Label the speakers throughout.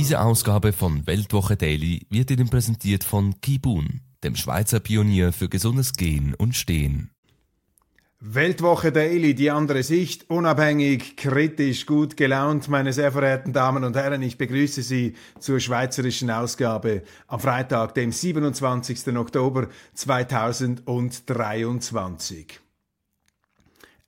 Speaker 1: Diese Ausgabe von Weltwoche Daily wird Ihnen präsentiert von Kibun, dem Schweizer Pionier für gesundes Gehen und Stehen.
Speaker 2: Weltwoche Daily, die andere Sicht, unabhängig, kritisch, gut gelaunt, meine sehr verehrten Damen und Herren, ich begrüße Sie zur schweizerischen Ausgabe am Freitag, dem 27. Oktober 2023.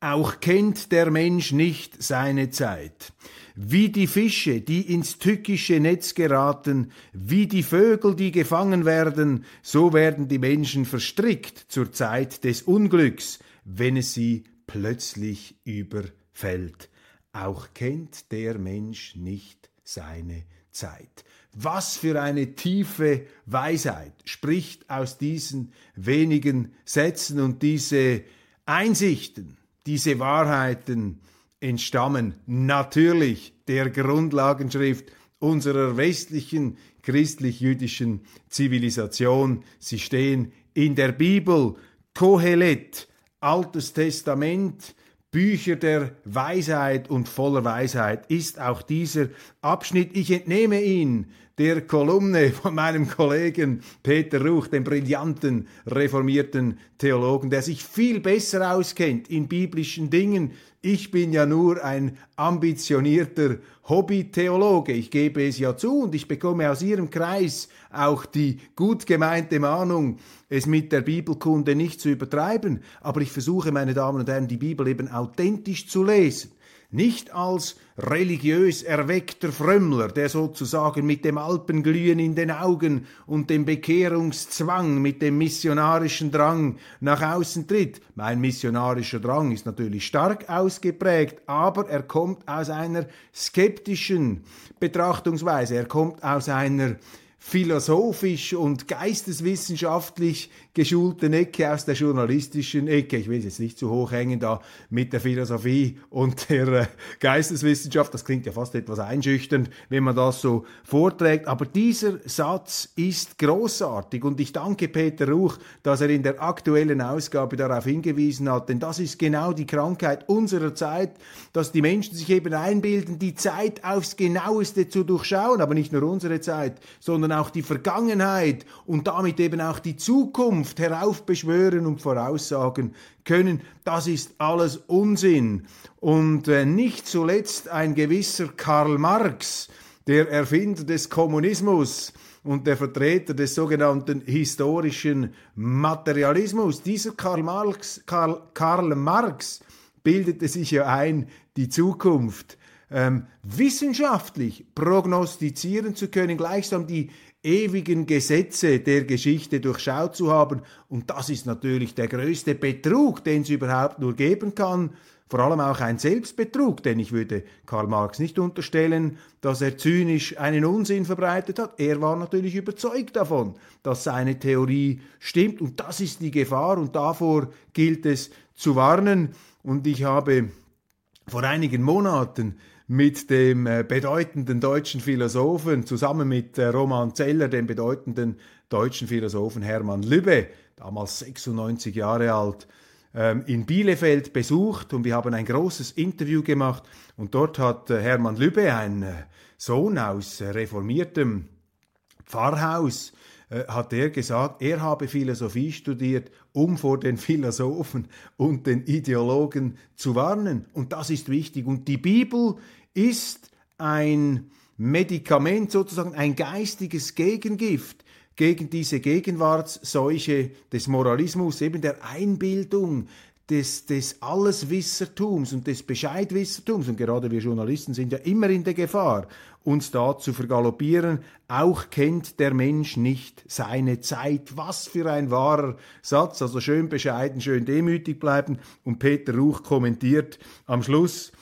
Speaker 2: Auch kennt der Mensch nicht seine Zeit. Wie die Fische, die ins tückische Netz geraten, wie die Vögel, die gefangen werden, so werden die Menschen verstrickt zur Zeit des Unglücks, wenn es sie plötzlich überfällt. Auch kennt der Mensch nicht seine Zeit. Was für eine tiefe Weisheit spricht aus diesen wenigen Sätzen und diese Einsichten, diese Wahrheiten entstammen natürlich der Grundlagenschrift unserer westlichen christlich-jüdischen Zivilisation. Sie stehen in der Bibel, Kohelet, Altes Testament, Bücher der Weisheit und voller Weisheit ist auch dieser Abschnitt. Ich entnehme ihn der Kolumne von meinem Kollegen Peter Ruch, dem brillanten reformierten Theologen, der sich viel besser auskennt in biblischen Dingen. Ich bin ja nur ein ambitionierter Hobby-Theologe. Ich gebe es ja zu und ich bekomme aus Ihrem Kreis auch die gut gemeinte Mahnung, es mit der Bibelkunde nicht zu übertreiben. Aber ich versuche, meine Damen und Herren, die Bibel eben authentisch zu lesen nicht als religiös erweckter Frömmler, der sozusagen mit dem Alpenglühen in den Augen und dem Bekehrungszwang, mit dem missionarischen Drang nach außen tritt. Mein missionarischer Drang ist natürlich stark ausgeprägt, aber er kommt aus einer skeptischen Betrachtungsweise, er kommt aus einer philosophisch und geisteswissenschaftlich geschulten Ecke aus der journalistischen Ecke. Ich will jetzt nicht zu hoch hängen da mit der Philosophie und der äh, Geisteswissenschaft. Das klingt ja fast etwas einschüchternd, wenn man das so vorträgt. Aber dieser Satz ist großartig und ich danke Peter Ruch, dass er in der aktuellen Ausgabe darauf hingewiesen hat, denn das ist genau die Krankheit unserer Zeit, dass die Menschen sich eben einbilden, die Zeit aufs genaueste zu durchschauen, aber nicht nur unsere Zeit, sondern auch die Vergangenheit und damit eben auch die Zukunft heraufbeschwören und voraussagen können. Das ist alles Unsinn. Und äh, nicht zuletzt ein gewisser Karl Marx, der Erfinder des Kommunismus, und der Vertreter des sogenannten historischen Materialismus. Dieser Karl Marx, Karl, Karl Marx bildete sich ja ein, die Zukunft ähm, wissenschaftlich prognostizieren zu können, gleichsam die ewigen Gesetze der Geschichte durchschaut zu haben. Und das ist natürlich der größte Betrug, den es überhaupt nur geben kann. Vor allem auch ein Selbstbetrug, denn ich würde Karl Marx nicht unterstellen, dass er zynisch einen Unsinn verbreitet hat. Er war natürlich überzeugt davon, dass seine Theorie stimmt. Und das ist die Gefahr und davor gilt es zu warnen. Und ich habe vor einigen Monaten mit dem äh, bedeutenden deutschen Philosophen, zusammen mit äh, Roman Zeller, dem bedeutenden deutschen Philosophen Hermann Lübbe, damals 96 Jahre alt, ähm, in Bielefeld besucht und wir haben ein großes Interview gemacht und dort hat äh, Hermann Lübbe, ein Sohn aus reformiertem Pfarrhaus, hat er gesagt, er habe Philosophie studiert, um vor den Philosophen und den Ideologen zu warnen. Und das ist wichtig. Und die Bibel ist ein Medikament, sozusagen ein geistiges Gegengift gegen diese Gegenwartsseuche des Moralismus, eben der Einbildung, des, des Alleswissertums und des Bescheidwissertums, und gerade wir Journalisten sind ja immer in der Gefahr, uns da zu vergaloppieren, auch kennt der Mensch nicht seine Zeit. Was für ein wahrer Satz, also schön bescheiden, schön demütig bleiben. Und Peter Ruch kommentiert am Schluss,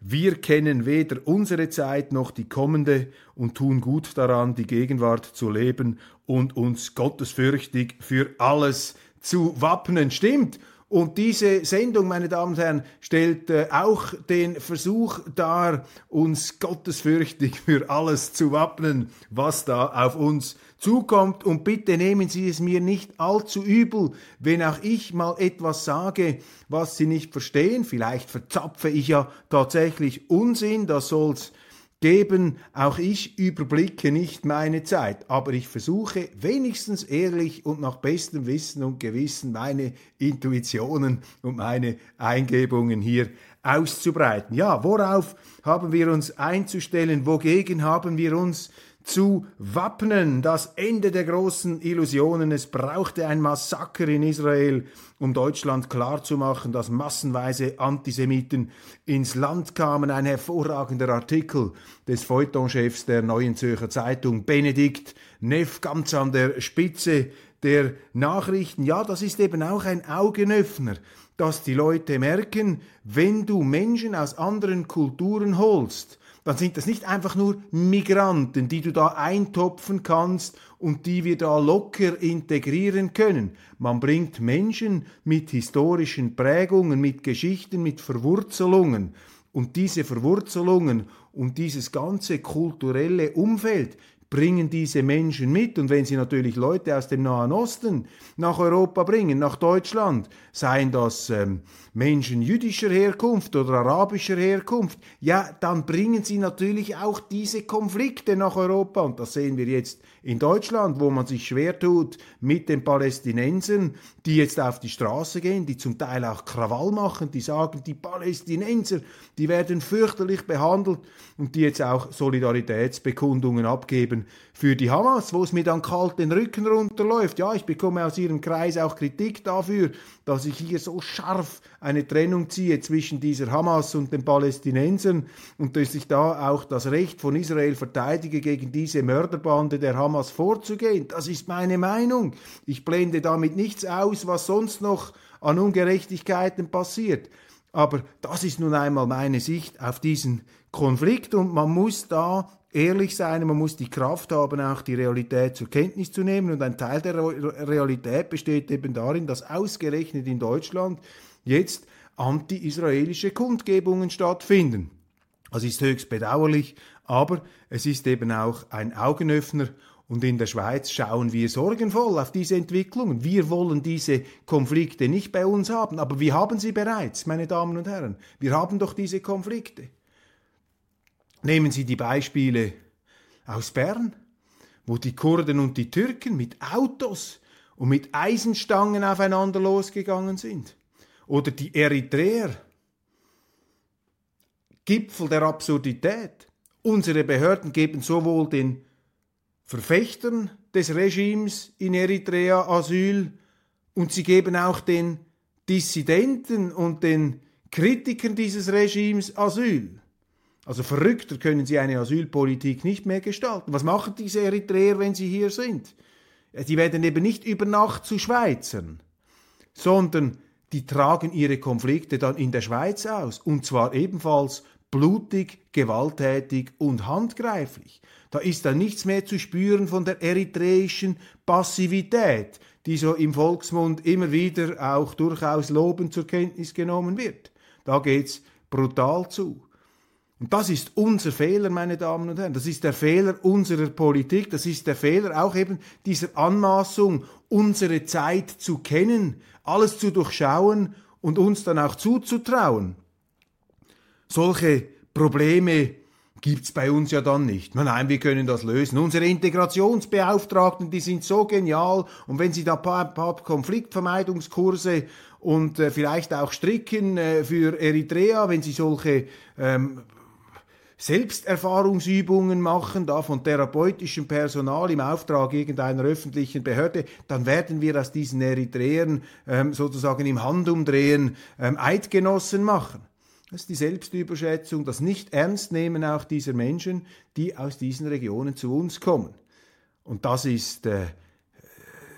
Speaker 2: wir kennen weder unsere Zeit noch die kommende und tun gut daran, die Gegenwart zu leben und uns gottesfürchtig für alles zu wappnen. Stimmt. Und diese Sendung, meine Damen und Herren, stellt äh, auch den Versuch dar, uns gottesfürchtig für alles zu wappnen, was da auf uns zukommt. Und bitte nehmen Sie es mir nicht allzu übel, wenn auch ich mal etwas sage, was Sie nicht verstehen. Vielleicht verzapfe ich ja tatsächlich Unsinn, das soll's geben. Auch ich überblicke nicht meine Zeit, aber ich versuche wenigstens ehrlich und nach bestem Wissen und Gewissen meine Intuitionen und meine Eingebungen hier auszubreiten. Ja, worauf haben wir uns einzustellen? Wogegen haben wir uns zu wappnen. Das Ende der großen Illusionen. Es brauchte ein Massaker in Israel, um Deutschland klarzumachen, dass massenweise Antisemiten ins Land kamen. Ein hervorragender Artikel des Feuilletonchefs der Neuen Zürcher Zeitung, Benedikt Neff, ganz an der Spitze der Nachrichten. Ja, das ist eben auch ein Augenöffner, dass die Leute merken, wenn du Menschen aus anderen Kulturen holst, dann sind das nicht einfach nur Migranten, die du da eintopfen kannst und die wir da locker integrieren können. Man bringt Menschen mit historischen Prägungen, mit Geschichten, mit Verwurzelungen. Und diese Verwurzelungen und dieses ganze kulturelle Umfeld bringen diese Menschen mit. Und wenn sie natürlich Leute aus dem Nahen Osten nach Europa bringen, nach Deutschland, seien das ähm, Menschen jüdischer Herkunft oder arabischer Herkunft, ja, dann bringen sie natürlich auch diese Konflikte nach Europa. Und das sehen wir jetzt in Deutschland, wo man sich schwer tut mit den Palästinensern, die jetzt auf die Straße gehen, die zum Teil auch Krawall machen, die sagen, die Palästinenser, die werden fürchterlich behandelt und die jetzt auch Solidaritätsbekundungen abgeben für die Hamas, wo es mir dann kalt den Rücken runterläuft. Ja, ich bekomme aus ihrem Kreis auch Kritik dafür, dass ich hier so scharf eine Trennung ziehe zwischen dieser Hamas und den Palästinensern und dass ich da auch das Recht von Israel verteidige, gegen diese Mörderbande der Hamas vorzugehen. Das ist meine Meinung. Ich blende damit nichts aus, was sonst noch an Ungerechtigkeiten passiert. Aber das ist nun einmal meine Sicht auf diesen Konflikt und man muss da ehrlich sein, man muss die Kraft haben, auch die Realität zur Kenntnis zu nehmen. Und ein Teil der Realität besteht eben darin, dass ausgerechnet in Deutschland jetzt anti-israelische Kundgebungen stattfinden. Das ist höchst bedauerlich, aber es ist eben auch ein Augenöffner und in der Schweiz schauen wir sorgenvoll auf diese Entwicklungen. Wir wollen diese Konflikte nicht bei uns haben, aber wir haben sie bereits, meine Damen und Herren. Wir haben doch diese Konflikte. Nehmen Sie die Beispiele aus Bern, wo die Kurden und die Türken mit Autos und mit Eisenstangen aufeinander losgegangen sind. Oder die Eritreer. Gipfel der Absurdität. Unsere Behörden geben sowohl den Verfechtern des Regimes in Eritrea Asyl und sie geben auch den Dissidenten und den Kritikern dieses Regimes Asyl. Also verrückter können sie eine Asylpolitik nicht mehr gestalten. Was machen diese Eritreer, wenn sie hier sind? Die werden eben nicht über Nacht zu Schweizern, sondern die tragen ihre Konflikte dann in der Schweiz aus. Und zwar ebenfalls blutig, gewalttätig und handgreiflich. Da ist dann nichts mehr zu spüren von der eritreischen Passivität, die so im Volksmund immer wieder auch durchaus lobend zur Kenntnis genommen wird. Da geht's brutal zu. Und das ist unser Fehler, meine Damen und Herren. Das ist der Fehler unserer Politik. Das ist der Fehler auch eben dieser Anmaßung, unsere Zeit zu kennen, alles zu durchschauen und uns dann auch zuzutrauen. Solche Probleme gibt's bei uns ja dann nicht. Nein, wir können das lösen. Unsere Integrationsbeauftragten, die sind so genial. Und wenn sie da ein paar, paar Konfliktvermeidungskurse und äh, vielleicht auch stricken äh, für Eritrea, wenn sie solche ähm, Selbsterfahrungsübungen machen, da von therapeutischem Personal im Auftrag irgendeiner öffentlichen Behörde, dann werden wir aus diesen Eritreern ähm, sozusagen im Handumdrehen ähm, Eidgenossen machen. Das ist die Selbstüberschätzung, das Nicht-Ernstnehmen auch dieser Menschen, die aus diesen Regionen zu uns kommen. Und das ist äh,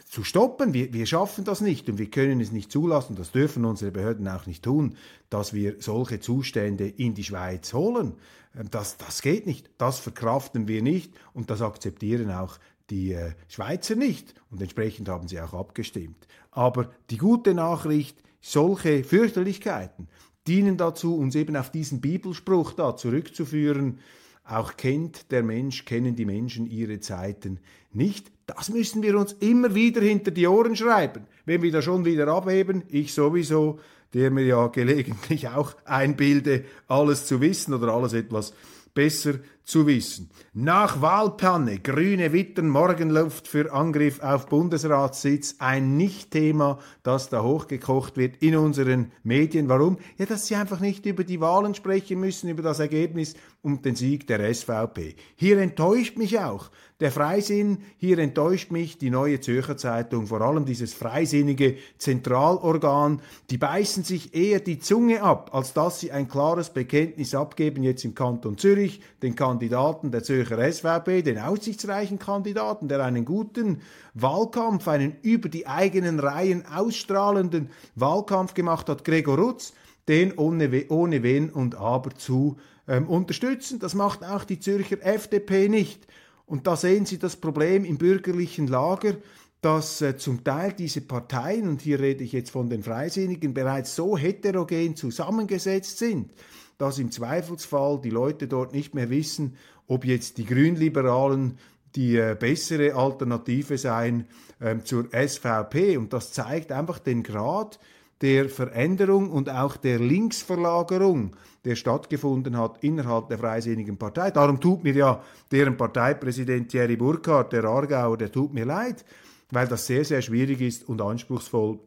Speaker 2: zu stoppen. Wir, wir schaffen das nicht und wir können es nicht zulassen, das dürfen unsere Behörden auch nicht tun, dass wir solche Zustände in die Schweiz holen. Ähm, das, das geht nicht, das verkraften wir nicht und das akzeptieren auch die äh, Schweizer nicht und entsprechend haben sie auch abgestimmt. Aber die gute Nachricht, solche Fürchterlichkeiten dienen dazu, uns eben auf diesen Bibelspruch da zurückzuführen, auch kennt der Mensch, kennen die Menschen ihre Zeiten nicht. Das müssen wir uns immer wieder hinter die Ohren schreiben. Wenn wir da schon wieder abheben, ich sowieso, der mir ja gelegentlich auch einbilde, alles zu wissen oder alles etwas besser zu wissen. Nach Wahlpanne, grüne Wittern, Morgenluft für Angriff auf Bundesratssitz, ein Nicht-Thema, das da hochgekocht wird in unseren Medien. Warum? Ja, dass sie einfach nicht über die Wahlen sprechen müssen, über das Ergebnis und den Sieg der SVP. Hier enttäuscht mich auch, der Freisinn, hier enttäuscht mich die neue Zürcher Zeitung, vor allem dieses freisinnige Zentralorgan, die beißen sich eher die Zunge ab, als dass sie ein klares Bekenntnis abgeben, jetzt im Kanton Zürich, den Kandidaten der Zürcher SVP, den aussichtsreichen Kandidaten, der einen guten Wahlkampf, einen über die eigenen Reihen ausstrahlenden Wahlkampf gemacht hat, Gregor Rutz, den ohne, ohne Wenn und Aber zu ähm, unterstützen. Das macht auch die Zürcher FDP nicht. Und da sehen Sie das Problem im bürgerlichen Lager, dass äh, zum Teil diese Parteien, und hier rede ich jetzt von den Freisinnigen, bereits so heterogen zusammengesetzt sind, dass im Zweifelsfall die Leute dort nicht mehr wissen, ob jetzt die Grünliberalen die äh, bessere Alternative seien äh, zur SVP. Und das zeigt einfach den Grad der Veränderung und auch der Linksverlagerung, der stattgefunden hat innerhalb der Freisinnigen Partei. Darum tut mir ja deren Parteipräsident Thierry Burkhardt, der Aargauer, der tut mir leid, weil das sehr, sehr schwierig ist und anspruchsvoll,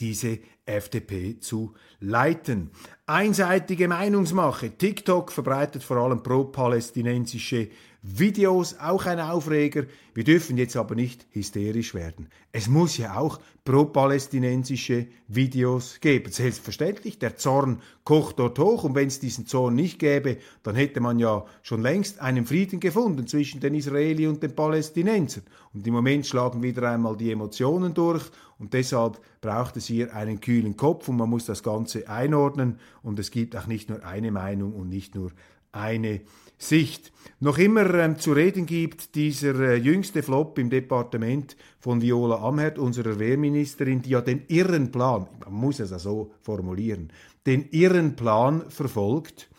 Speaker 2: diese FDP zu leiten. Einseitige Meinungsmache. TikTok verbreitet vor allem pro-palästinensische Videos, auch ein Aufreger. Wir dürfen jetzt aber nicht hysterisch werden. Es muss ja auch pro-palästinensische Videos geben. Selbstverständlich, der Zorn kocht dort hoch und wenn es diesen Zorn nicht gäbe, dann hätte man ja schon längst einen Frieden gefunden zwischen den Israeli und den Palästinensern. Und im Moment schlagen wieder einmal die Emotionen durch und deshalb braucht es hier einen kühlen Kopf und man muss das Ganze einordnen und es gibt auch nicht nur eine Meinung und nicht nur eine Sicht. Noch immer ähm, zu reden gibt dieser äh, jüngste Flop im Departement von Viola Amherd, unserer Wehrministerin, die ja den irren Plan, man muss es ja so formulieren, den irren Plan verfolgt,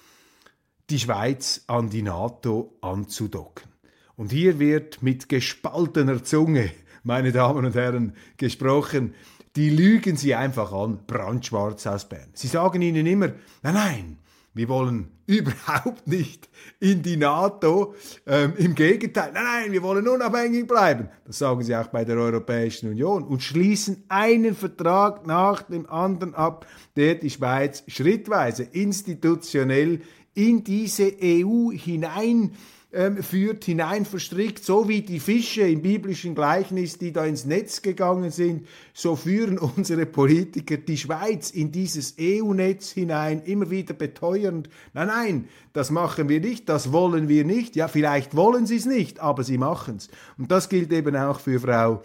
Speaker 2: die Schweiz an die NATO anzudocken. Und hier wird mit gespaltener Zunge, meine Damen und Herren, gesprochen, die lügen sie einfach an, brandschwarz aus Bern. Sie sagen ihnen immer, nein, nein, wir wollen überhaupt nicht in die NATO. Ähm, Im Gegenteil, nein, nein, wir wollen unabhängig bleiben. Das sagen sie auch bei der Europäischen Union und schließen einen Vertrag nach dem anderen ab, der die Schweiz schrittweise institutionell in diese EU hinein führt, hinein verstrickt, so wie die Fische im biblischen Gleichnis, die da ins Netz gegangen sind, so führen unsere Politiker die Schweiz in dieses EU-Netz hinein, immer wieder beteuernd, nein, nein, das machen wir nicht, das wollen wir nicht, ja, vielleicht wollen sie es nicht, aber sie machen es. Und das gilt eben auch für Frau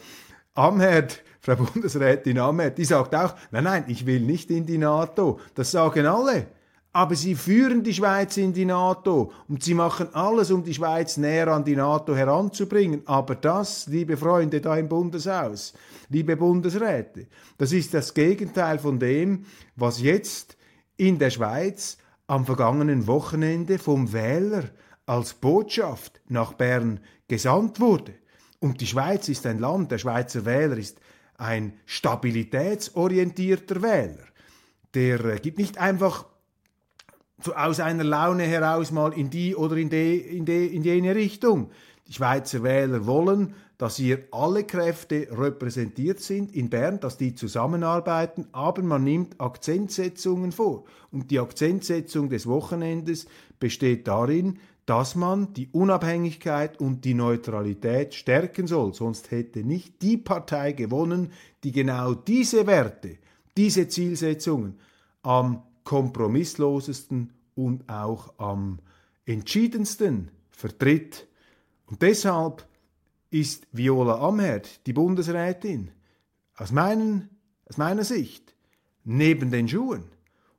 Speaker 2: Amherd, Frau Bundesrätin Amherd, die sagt auch, nein, nein, ich will nicht in die NATO. Das sagen alle. Aber sie führen die Schweiz in die NATO und sie machen alles, um die Schweiz näher an die NATO heranzubringen. Aber das, liebe Freunde da im Bundeshaus, liebe Bundesräte, das ist das Gegenteil von dem, was jetzt in der Schweiz am vergangenen Wochenende vom Wähler als Botschaft nach Bern gesandt wurde. Und die Schweiz ist ein Land, der Schweizer Wähler ist ein stabilitätsorientierter Wähler. Der äh, gibt nicht einfach aus einer Laune heraus mal in die oder in, die, in, die, in jene Richtung. Die Schweizer Wähler wollen, dass hier alle Kräfte repräsentiert sind in Bern, dass die zusammenarbeiten, aber man nimmt Akzentsetzungen vor. Und die Akzentsetzung des Wochenendes besteht darin, dass man die Unabhängigkeit und die Neutralität stärken soll. Sonst hätte nicht die Partei gewonnen, die genau diese Werte, diese Zielsetzungen am kompromisslosesten und auch am entschiedensten vertritt. Und deshalb ist Viola Amherd, die Bundesrätin, aus, meinen, aus meiner Sicht neben den Schuhen.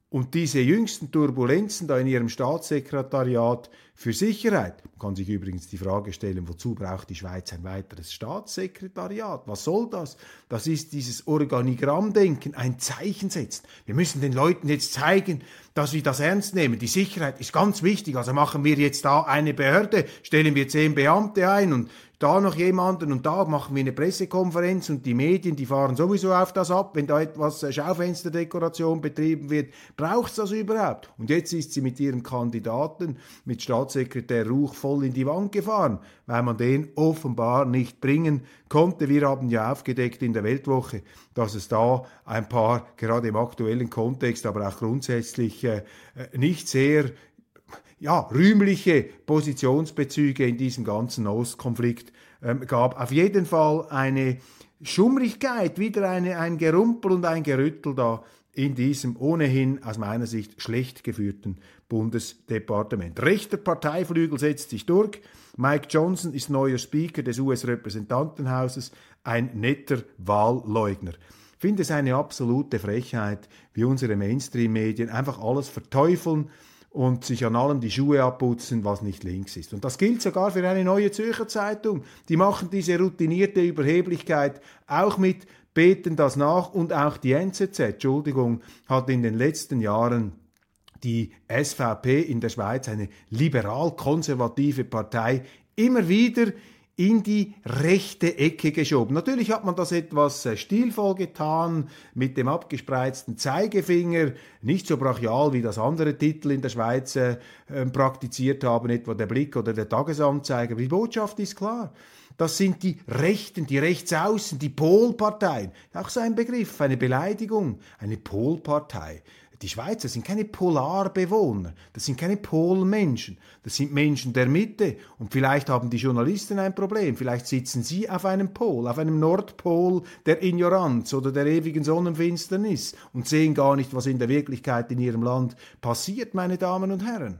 Speaker 2: Und diese jüngsten Turbulenzen da in ihrem Staatssekretariat für Sicherheit, man kann sich übrigens die Frage stellen, wozu braucht die Schweiz ein weiteres Staatssekretariat? Was soll das? Das ist dieses Organigrammdenken, ein Zeichen setzen. Wir müssen den Leuten jetzt zeigen, dass wir das ernst nehmen. Die Sicherheit ist ganz wichtig. Also machen wir jetzt da eine Behörde, stellen wir zehn Beamte ein und da noch jemanden und da machen wir eine Pressekonferenz und die Medien, die fahren sowieso auf das ab, wenn da etwas äh, Schaufensterdekoration betrieben wird. Braucht es das überhaupt? Und jetzt ist sie mit ihrem Kandidaten, mit Staatssekretär Ruch, voll in die Wand gefahren, weil man den offenbar nicht bringen konnte. Wir haben ja aufgedeckt in der Weltwoche, dass es da ein paar, gerade im aktuellen Kontext, aber auch grundsätzlich äh, nicht sehr ja, rühmliche Positionsbezüge in diesem ganzen Ostkonflikt ähm, gab. Auf jeden Fall eine Schummrigkeit, wieder eine, ein Gerumpel und ein Gerüttel da in diesem ohnehin aus meiner Sicht schlecht geführten Bundesdepartement. Rechter Parteiflügel setzt sich durch. Mike Johnson ist neuer Speaker des US-Repräsentantenhauses, ein netter Wahlleugner. Ich finde es eine absolute Frechheit, wie unsere Mainstream-Medien einfach alles verteufeln, und sich an allem die Schuhe abputzen, was nicht links ist. Und das gilt sogar für eine neue Zürcher Zeitung. Die machen diese routinierte Überheblichkeit auch mit, beten das nach und auch die NZZ, Entschuldigung, hat in den letzten Jahren die SVP in der Schweiz, eine liberal-konservative Partei, immer wieder in die rechte Ecke geschoben. Natürlich hat man das etwas äh, stilvoll getan, mit dem abgespreizten Zeigefinger, nicht so brachial wie das andere Titel in der Schweiz äh, ähm, praktiziert haben, etwa der Blick oder der Tagesanzeiger. Die Botschaft ist klar. Das sind die Rechten, die Rechtsaußen, die Polparteien. Auch so ein Begriff, eine Beleidigung, eine Polpartei. Die Schweizer sind keine Polarbewohner, das sind keine Polmenschen, das sind Menschen der Mitte. Und vielleicht haben die Journalisten ein Problem, vielleicht sitzen sie auf einem Pol, auf einem Nordpol der Ignoranz oder der ewigen Sonnenfinsternis und sehen gar nicht, was in der Wirklichkeit in ihrem Land passiert, meine Damen und Herren.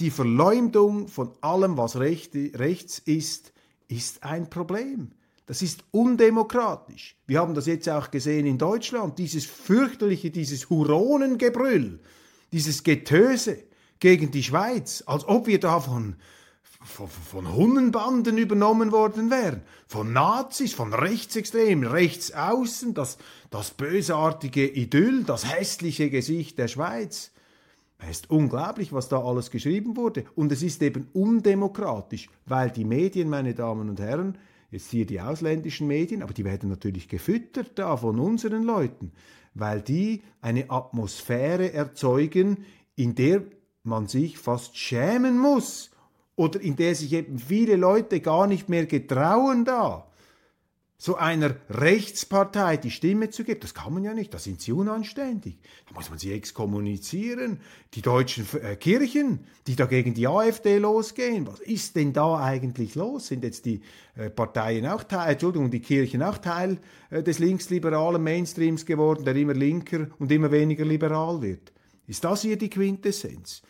Speaker 2: Die Verleumdung von allem, was recht, rechts ist, ist ein Problem. Das ist undemokratisch. Wir haben das jetzt auch gesehen in Deutschland, dieses fürchterliche, dieses Huronengebrüll, dieses Getöse gegen die Schweiz, als ob wir da von, von, von Hunnenbanden übernommen worden wären, von Nazis, von Rechtsextremen, Rechtsaußen, das, das bösartige Idyll, das hässliche Gesicht der Schweiz. Es ist unglaublich, was da alles geschrieben wurde. Und es ist eben undemokratisch, weil die Medien, meine Damen und Herren, jetzt hier die ausländischen Medien, aber die werden natürlich gefüttert da von unseren Leuten, weil die eine Atmosphäre erzeugen, in der man sich fast schämen muss oder in der sich eben viele Leute gar nicht mehr getrauen da so einer Rechtspartei die Stimme zu geben. Das kann man ja nicht, da sind sie unanständig. Da muss man sie exkommunizieren. Die deutschen äh, Kirchen, die da gegen die AfD losgehen, was ist denn da eigentlich los? Sind jetzt die äh, Parteien auch Teil, Entschuldigung, die Kirchen auch Teil äh, des linksliberalen Mainstreams geworden, der immer linker und immer weniger liberal wird? Ist das hier die Quintessenz?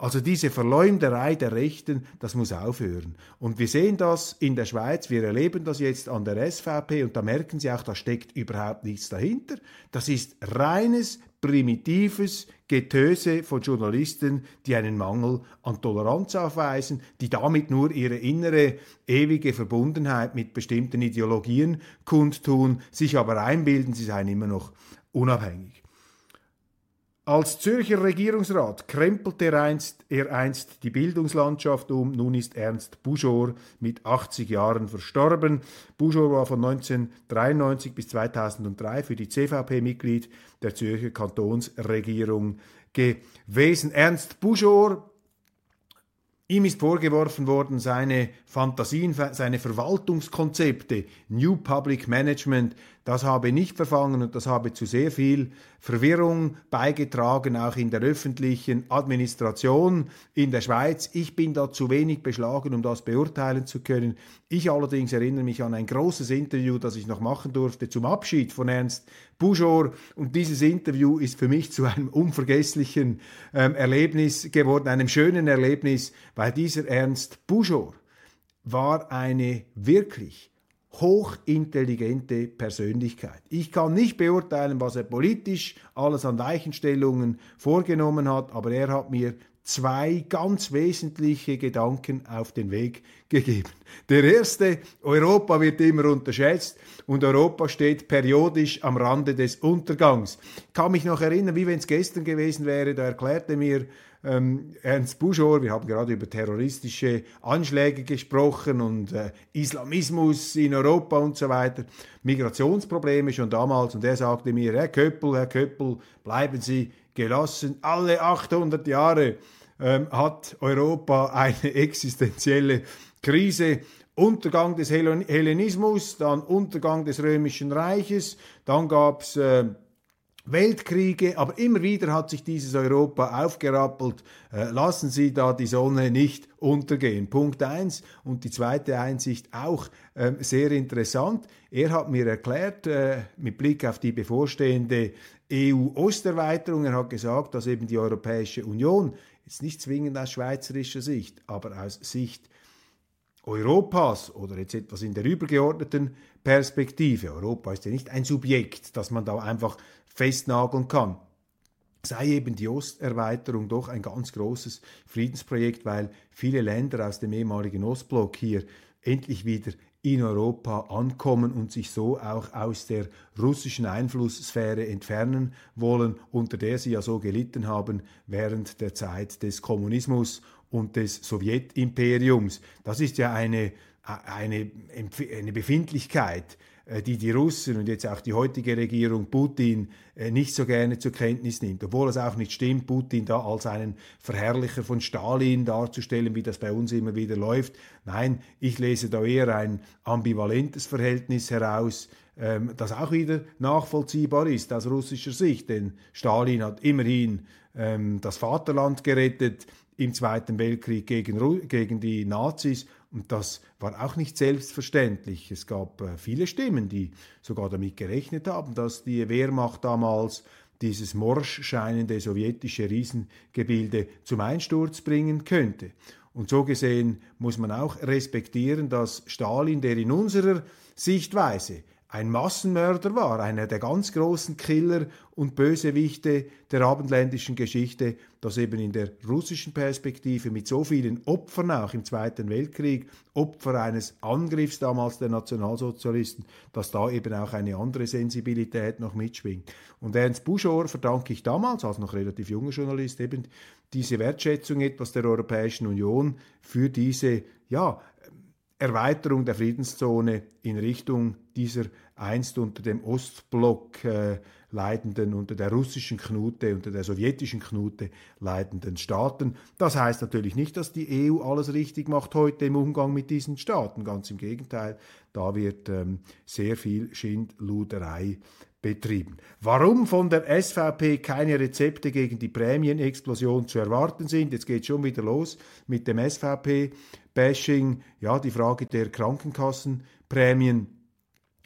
Speaker 2: Also diese Verleumderei der Rechten, das muss aufhören. Und wir sehen das in der Schweiz, wir erleben das jetzt an der SVP und da merken Sie auch, da steckt überhaupt nichts dahinter. Das ist reines, primitives Getöse von Journalisten, die einen Mangel an Toleranz aufweisen, die damit nur ihre innere, ewige Verbundenheit mit bestimmten Ideologien kundtun, sich aber einbilden, sie seien immer noch unabhängig. Als Zürcher Regierungsrat krempelte er einst, er einst die Bildungslandschaft um. Nun ist Ernst Buschor mit 80 Jahren verstorben. Buschor war von 1993 bis 2003 für die CVP Mitglied der Zürcher Kantonsregierung gewesen. Ernst Buschor Ihm ist vorgeworfen worden, seine Fantasien, seine Verwaltungskonzepte, New Public Management, das habe nicht verfangen und das habe zu sehr viel Verwirrung beigetragen, auch in der öffentlichen Administration in der Schweiz. Ich bin da zu wenig beschlagen, um das beurteilen zu können. Ich allerdings erinnere mich an ein großes Interview, das ich noch machen durfte zum Abschied von Ernst Buschor. Und dieses Interview ist für mich zu einem unvergesslichen ähm, Erlebnis geworden, einem schönen Erlebnis, weil dieser Ernst Buschor war eine wirklich hochintelligente Persönlichkeit. Ich kann nicht beurteilen, was er politisch alles an Weichenstellungen vorgenommen hat, aber er hat mir zwei ganz wesentliche Gedanken auf den Weg gegeben. Der erste, Europa wird immer unterschätzt und Europa steht periodisch am Rande des Untergangs. Ich kann mich noch erinnern, wie wenn es gestern gewesen wäre, da erklärte mir ähm, Ernst Buschor, wir haben gerade über terroristische Anschläge gesprochen und äh, Islamismus in Europa und so weiter, Migrationsprobleme schon damals und er sagte mir, Herr Köppel, Herr Köppel, bleiben Sie gelassen, alle 800 Jahre ähm, hat Europa eine existenzielle Krise. Untergang des Hellenismus, dann Untergang des Römischen Reiches, dann gab es äh, Weltkriege, aber immer wieder hat sich dieses Europa aufgerappelt. Äh, lassen Sie da die Sonne nicht untergehen. Punkt eins Und die zweite Einsicht auch äh, sehr interessant. Er hat mir erklärt, äh, mit Blick auf die bevorstehende EU-Osterweiterung, er hat gesagt, dass eben die Europäische Union, jetzt nicht zwingend aus schweizerischer Sicht, aber aus Sicht Europas oder jetzt etwas in der übergeordneten Perspektive. Europa ist ja nicht ein Subjekt, das man da einfach festnageln kann, sei eben die Osterweiterung doch ein ganz großes Friedensprojekt, weil viele Länder aus dem ehemaligen Ostblock hier endlich wieder in Europa ankommen und sich so auch aus der russischen Einflusssphäre entfernen wollen, unter der sie ja so gelitten haben während der Zeit des Kommunismus und des Sowjetimperiums. Das ist ja eine, eine, eine Befindlichkeit, die die Russen und jetzt auch die heutige Regierung Putin äh, nicht so gerne zur Kenntnis nimmt, obwohl es auch nicht stimmt, Putin da als einen Verherrlicher von Stalin darzustellen, wie das bei uns immer wieder läuft. Nein, ich lese da eher ein ambivalentes Verhältnis heraus, ähm, das auch wieder nachvollziehbar ist aus russischer Sicht, denn Stalin hat immerhin ähm, das Vaterland gerettet im Zweiten Weltkrieg gegen, gegen die Nazis und das war auch nicht selbstverständlich. Es gab äh, viele Stimmen, die sogar damit gerechnet haben, dass die Wehrmacht damals dieses morsch scheinende sowjetische Riesengebilde zum Einsturz bringen könnte. Und so gesehen muss man auch respektieren, dass Stalin, der in unserer Sichtweise ein Massenmörder war, einer der ganz großen Killer und Bösewichte der abendländischen Geschichte, dass eben in der russischen Perspektive mit so vielen Opfern auch im Zweiten Weltkrieg, Opfer eines Angriffs damals der Nationalsozialisten, dass da eben auch eine andere Sensibilität noch mitschwingt. Und Ernst Buschor verdanke ich damals, als noch relativ junger Journalist, eben diese Wertschätzung etwas der Europäischen Union für diese, ja, Erweiterung der Friedenszone in Richtung dieser einst unter dem Ostblock äh, leidenden, unter der russischen Knute, unter der sowjetischen Knute leidenden Staaten. Das heißt natürlich nicht, dass die EU alles richtig macht heute im Umgang mit diesen Staaten. Ganz im Gegenteil, da wird ähm, sehr viel Schindluderei betrieben. Warum von der SVP keine Rezepte gegen die Prämienexplosion zu erwarten sind, jetzt geht schon wieder los mit dem SVP-Bashing, ja, die Frage der Krankenkassenprämien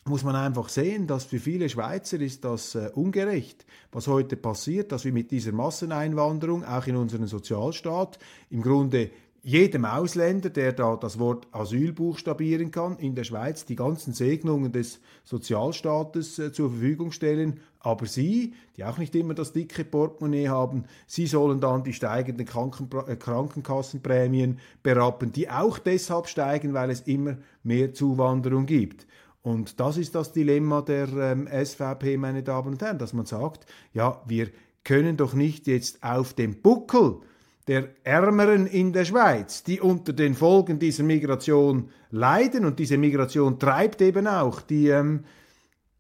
Speaker 2: muss man einfach sehen, dass für viele Schweizer ist das äh, ungerecht, was heute passiert, dass wir mit dieser Masseneinwanderung auch in unseren Sozialstaat im Grunde jedem Ausländer, der da das Wort Asyl buchstabieren kann, in der Schweiz die ganzen Segnungen des Sozialstaates äh, zur Verfügung stellen. Aber Sie, die auch nicht immer das dicke Portemonnaie haben, Sie sollen dann die steigenden Kranken äh, Krankenkassenprämien berappen, die auch deshalb steigen, weil es immer mehr Zuwanderung gibt. Und das ist das Dilemma der ähm, SVP, meine Damen und Herren, dass man sagt, ja, wir können doch nicht jetzt auf dem Buckel der Ärmeren in der Schweiz, die unter den Folgen dieser Migration leiden, und diese Migration treibt eben auch die ähm,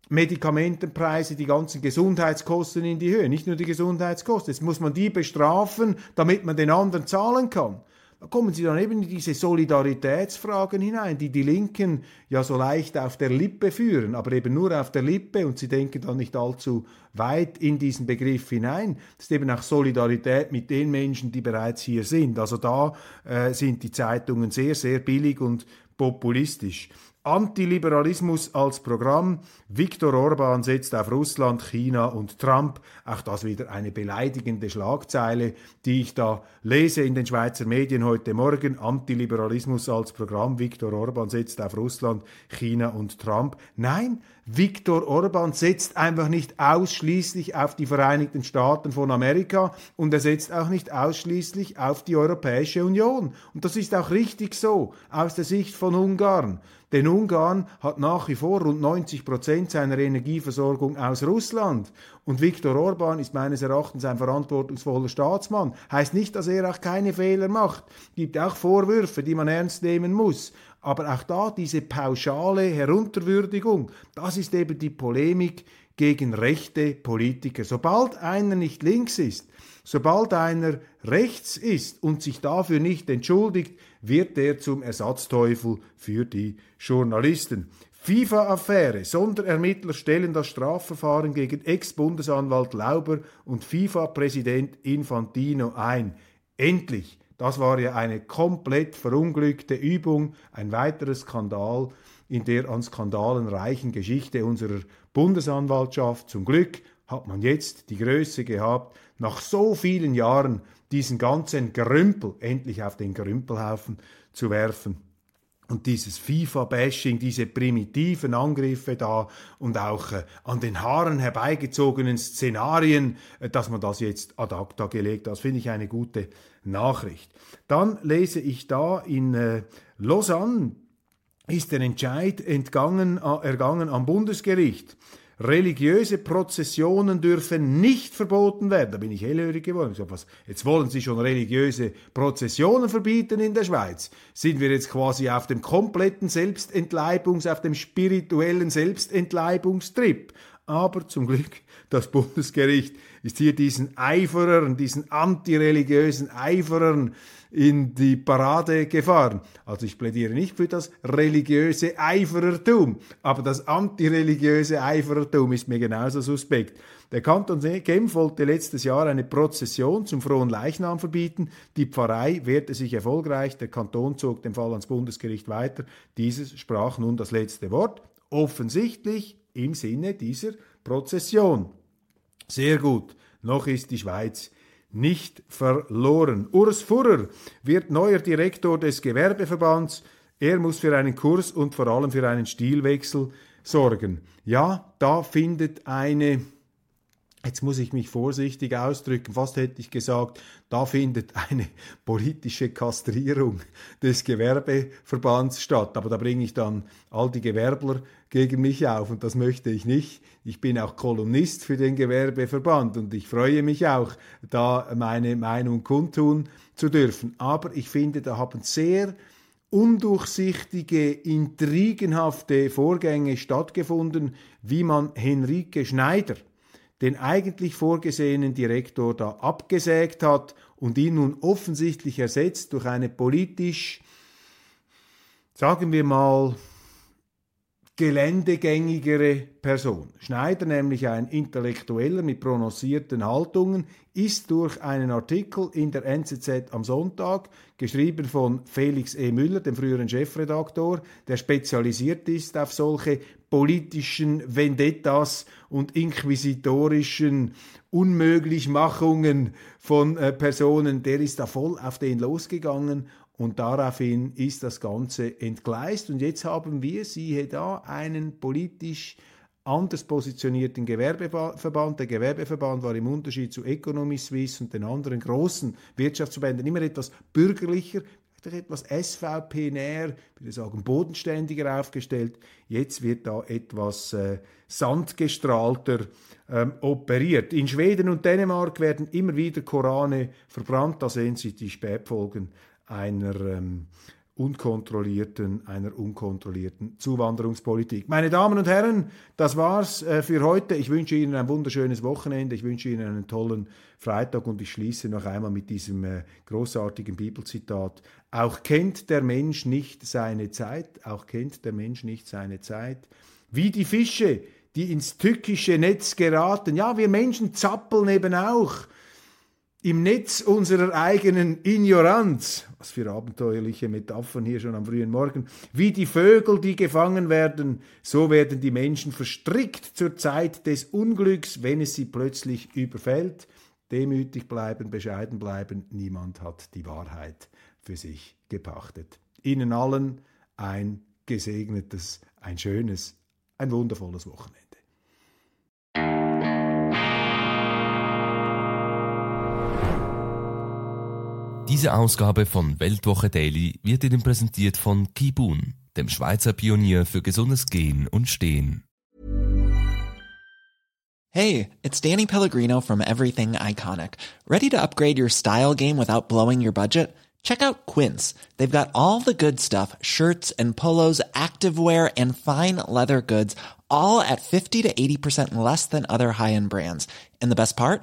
Speaker 2: Medikamentenpreise, die ganzen Gesundheitskosten in die Höhe, nicht nur die Gesundheitskosten. Jetzt muss man die bestrafen, damit man den anderen zahlen kann. Kommen Sie dann eben in diese Solidaritätsfragen hinein, die die Linken ja so leicht auf der Lippe führen, aber eben nur auf der Lippe und sie denken dann nicht allzu weit in diesen Begriff hinein. Das ist eben auch Solidarität mit den Menschen, die bereits hier sind. Also da äh, sind die Zeitungen sehr, sehr billig und populistisch. Antiliberalismus als Programm. Viktor Orban setzt auf Russland, China und Trump. Auch das wieder eine beleidigende Schlagzeile, die ich da lese in den Schweizer Medien heute Morgen. Antiliberalismus als Programm. Viktor Orban setzt auf Russland, China und Trump. Nein, Viktor Orban setzt einfach nicht ausschließlich auf die Vereinigten Staaten von Amerika und er setzt auch nicht ausschließlich auf die Europäische Union. Und das ist auch richtig so aus der Sicht von Ungarn. Denn Ungarn hat nach wie vor rund 90 Prozent seiner Energieversorgung aus Russland. Und Viktor Orban ist meines Erachtens ein verantwortungsvoller Staatsmann. Heißt nicht, dass er auch keine Fehler macht. Gibt auch Vorwürfe, die man ernst nehmen muss. Aber auch da diese pauschale Herunterwürdigung, das ist eben die Polemik gegen rechte Politiker. Sobald einer nicht links ist, sobald einer rechts ist und sich dafür nicht entschuldigt, wird er zum Ersatzteufel für die Journalisten. FIFA-Affäre. Sonderermittler stellen das Strafverfahren gegen Ex-Bundesanwalt Lauber und FIFA-Präsident Infantino ein. Endlich. Das war ja eine komplett verunglückte Übung, ein weiterer Skandal in der an Skandalen reichen Geschichte unserer Bundesanwaltschaft. Zum Glück hat man jetzt die Größe gehabt, nach so vielen Jahren diesen ganzen Gerümpel endlich auf den Gerümpelhaufen zu werfen und dieses FIFA-Bashing, diese primitiven Angriffe da und auch äh, an den Haaren herbeigezogenen Szenarien, äh, dass man das jetzt ad acta gelegt hat, finde ich eine gute Nachricht. Dann lese ich da in äh, Lausanne ist der Entscheid entgangen, äh, ergangen am Bundesgericht religiöse Prozessionen dürfen nicht verboten werden. Da bin ich hellhörig geworden. Ich sage, was, jetzt wollen Sie schon religiöse Prozessionen verbieten in der Schweiz? Sind wir jetzt quasi auf dem kompletten Selbstentleibungs-, auf dem spirituellen Selbstentleibungstrip? Aber zum Glück, das Bundesgericht ist hier diesen Eiferern, diesen antireligiösen Eiferern in die Parade gefahren. Also ich plädiere nicht für das religiöse Eiferertum, aber das antireligiöse Eiferertum ist mir genauso suspekt. Der Kanton Genf wollte letztes Jahr eine Prozession zum frohen Leichnam verbieten. Die Pfarrei wehrte sich erfolgreich. Der Kanton zog den Fall ans Bundesgericht weiter. Dieses sprach nun das letzte Wort. Offensichtlich im Sinne dieser Prozession. Sehr gut. Noch ist die Schweiz nicht verloren. Urs Furrer wird neuer Direktor des Gewerbeverbands. Er muss für einen Kurs und vor allem für einen Stilwechsel sorgen. Ja, da findet eine Jetzt muss ich mich vorsichtig ausdrücken, fast hätte ich gesagt, da findet eine politische Kastrierung des Gewerbeverbands statt. Aber da bringe ich dann all die Gewerbler gegen mich auf und das möchte ich nicht. Ich bin auch Kolumnist für den Gewerbeverband und ich freue mich auch, da meine Meinung kundtun zu dürfen. Aber ich finde, da haben sehr undurchsichtige, intrigenhafte Vorgänge stattgefunden, wie man Henrike Schneider, den eigentlich vorgesehenen Direktor, da abgesägt hat und ihn nun offensichtlich ersetzt durch eine politisch, sagen wir mal, geländegängigere Person. Schneider, nämlich ein Intellektueller mit prononcierten Haltungen, ist durch einen Artikel in der NZZ am Sonntag, geschrieben von Felix E. Müller, dem früheren Chefredaktor, der spezialisiert ist auf solche politischen Vendettas und inquisitorischen Unmöglichmachungen von äh, Personen, der ist da voll auf den losgegangen und daraufhin ist das Ganze entgleist. Und jetzt haben wir, siehe da, einen politisch anders positionierten Gewerbeverband. Der Gewerbeverband war im Unterschied zu Economy Suisse und den anderen großen Wirtschaftsverbänden immer etwas bürgerlicher, etwas SVP-näher, würde sagen bodenständiger aufgestellt. Jetzt wird da etwas äh, sandgestrahlter ähm, operiert. In Schweden und Dänemark werden immer wieder Korane verbrannt. Da sehen Sie die Spätfolgen einer ähm, unkontrollierten, einer unkontrollierten Zuwanderungspolitik. Meine Damen und Herren, das war's äh, für heute. Ich wünsche Ihnen ein wunderschönes Wochenende. Ich wünsche Ihnen einen tollen Freitag und ich schließe noch einmal mit diesem äh, großartigen Bibelzitat. Auch kennt der Mensch nicht seine Zeit, auch kennt der Mensch nicht seine Zeit. Wie die Fische, die ins tückische Netz geraten. Ja, wir Menschen zappeln eben auch im Netz unserer eigenen Ignoranz, was für abenteuerliche Metaphern hier schon am frühen Morgen, wie die Vögel, die gefangen werden, so werden die Menschen verstrickt zur Zeit des Unglücks, wenn es sie plötzlich überfällt. Demütig bleiben, bescheiden bleiben, niemand hat die Wahrheit für sich gepachtet. Ihnen allen ein gesegnetes, ein schönes, ein wundervolles Wochenende.
Speaker 1: Diese Ausgabe von Weltwoche Daily wird Ihnen präsentiert von Kibun, dem Schweizer Pionier für gesundes Gehen und Stehen.
Speaker 3: Hey, it's Danny Pellegrino from Everything Iconic. Ready to upgrade your style game without blowing your budget? Check out Quince. They've got all the good stuff, shirts and polos, activewear and fine leather goods, all at 50 to 80% less than other high-end brands. And the best part?